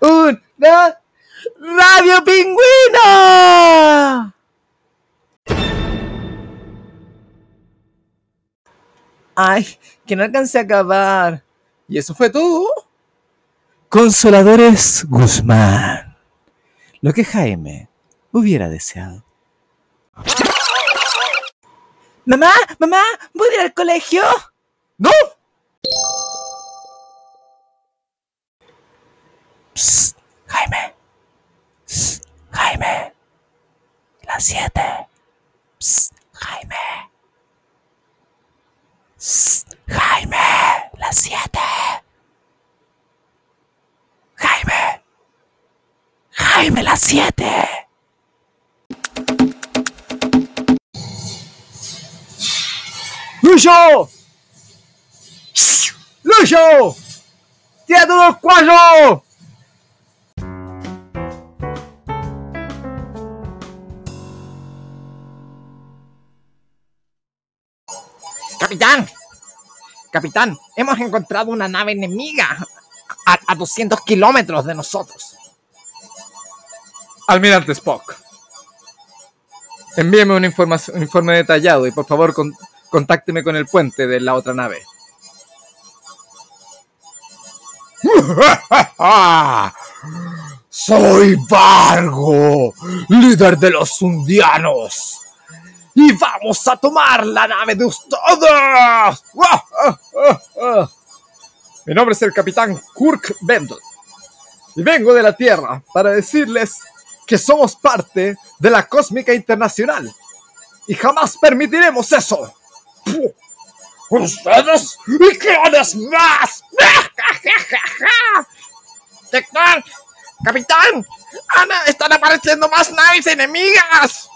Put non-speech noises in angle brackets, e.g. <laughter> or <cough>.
un, dos. ¡Radio Pingüino! Ay, que no alcancé a acabar. ¿Y eso fue todo? Consoladores Guzmán. Lo que Jaime hubiera deseado. Mamá, mamá, ¿voy a ir al colegio? ¡No! Jaime. Las siete. Jaime. Psst, Jaime. Las siete. Jaime. Jaime, las siete. ¡Lucho! ¡Lucho! ¡Tira todos los Capitán, capitán, hemos encontrado una nave enemiga a, a 200 kilómetros de nosotros. Almirante Spock. Envíeme un, informa- un informe detallado y por favor con- contácteme con el puente de la otra nave. <laughs> Soy Vargo, líder de los Undianos. Y vamos a tomar la nave de ustedes. Mi nombre es el capitán Kirk Bendel y vengo de la Tierra para decirles que somos parte de la Cósmica Internacional y jamás permitiremos eso. ¿Ustedes? ¿Y quiénes más? Capitán, <laughs> capitán, Ana, están apareciendo más naves enemigas.